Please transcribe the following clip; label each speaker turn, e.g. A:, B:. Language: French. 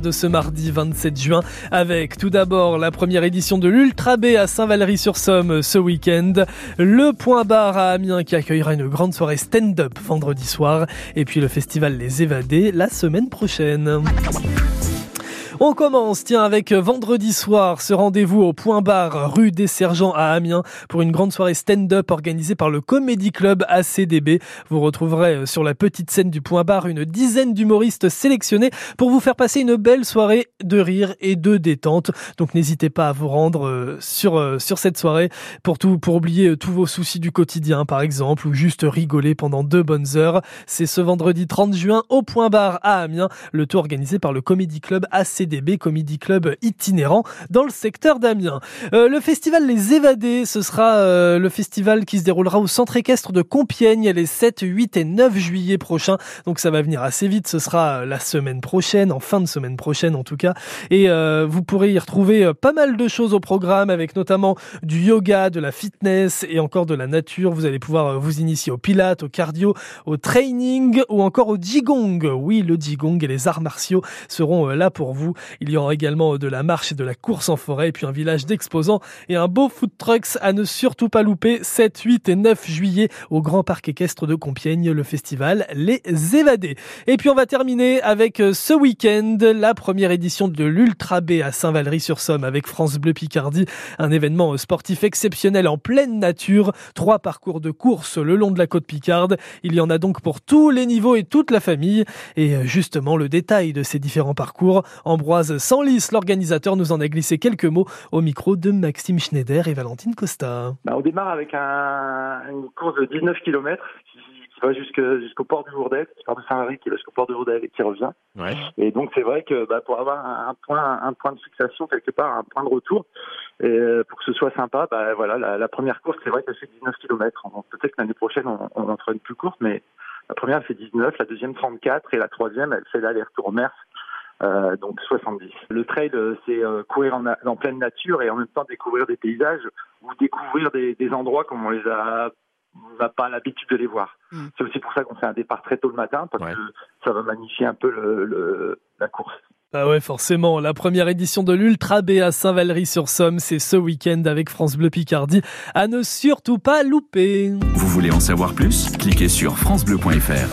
A: de ce mardi 27 juin avec tout d'abord la première édition de l'Ultra B à Saint-Valery-sur-Somme ce week-end, le Point Bar à Amiens qui accueillera une grande soirée stand-up vendredi soir et puis le festival Les Évadés la semaine prochaine. On commence, tiens, avec vendredi soir, ce rendez-vous au Point Bar, rue des Sergents à Amiens, pour une grande soirée stand-up organisée par le Comedy Club ACDB. Vous retrouverez euh, sur la petite scène du Point Bar une dizaine d'humoristes sélectionnés pour vous faire passer une belle soirée de rire et de détente. Donc n'hésitez pas à vous rendre euh, sur, euh, sur cette soirée pour tout, pour oublier tous vos soucis du quotidien, par exemple, ou juste rigoler pendant deux bonnes heures. C'est ce vendredi 30 juin au Point Bar à Amiens, le tour organisé par le Comedy Club ACDB. CDB Comedy Club itinérant dans le secteur d'Amiens. Euh, le festival Les Évadés, ce sera euh, le festival qui se déroulera au centre équestre de Compiègne les 7, 8 et 9 juillet prochains. Donc ça va venir assez vite, ce sera euh, la semaine prochaine, en fin de semaine prochaine en tout cas. Et vous pourrez y retrouver pas mal de choses au programme avec notamment du yoga, de la fitness et encore de la nature. Vous allez pouvoir vous initier au pilates, au cardio, au training ou encore au jigong. Oui, le jigong et les arts martiaux seront là pour vous. Il y aura également de la marche et de la course en forêt, puis un village d'exposants et un beau food trucks à ne surtout pas louper 7, 8 et 9 juillet au Grand Parc équestre de Compiègne, le festival Les Évadés. Et puis on va terminer avec euh, ce week-end la première édition de l'Ultra B à Saint-Valery-sur-Somme avec France Bleu Picardie, un événement sportif exceptionnel en pleine nature, trois parcours de course le long de la côte Picarde. Il y en a donc pour tous les niveaux et toute la famille. Et euh, justement, le détail de ces différents parcours, Ambroise sans Senlis, l'organisateur, nous en a glissé quelques mots au micro de Maxime Schneider et Valentine Costa.
B: Bah, on démarre avec un, une course de 19 km qui, va jusqu'au port du Lourdes, qui part de Saint-Marie, qui va jusqu'au port de Lourdes et qui revient. Ouais. Et donc c'est vrai que bah, pour avoir un point, un point de fixation quelque part, un point de retour, et euh, pour que ce soit sympa, bah, voilà, la, première course, c'est vrai qu'elle fait 19 km. Peut-être que l'année prochaine, on, on en fera une plus courte, mais la première, elle fait 19, la deuxième 34 et la troisième, elle fait l'aller-retour au Merce euh, donc 70. Le trail, euh, c'est euh, courir en, pleine nature et en même temps découvrir des paysages ou découvrir des, endroits comme on les a n'a pas l'habitude de les voir. Hmm. C'est aussi pour ça qu'on fait un départ très tôt le matin parce que ça va magnifier un peu le, la course.
A: Ah ouais, forcément. La première édition de l'Ultra B à Saint-Valery-sur-Somme, c'est ce week-end avec France Bleu Picardie. À ne surtout pas louper.
C: Vous voulez en savoir plus? Cliquez sur francebleu.fr.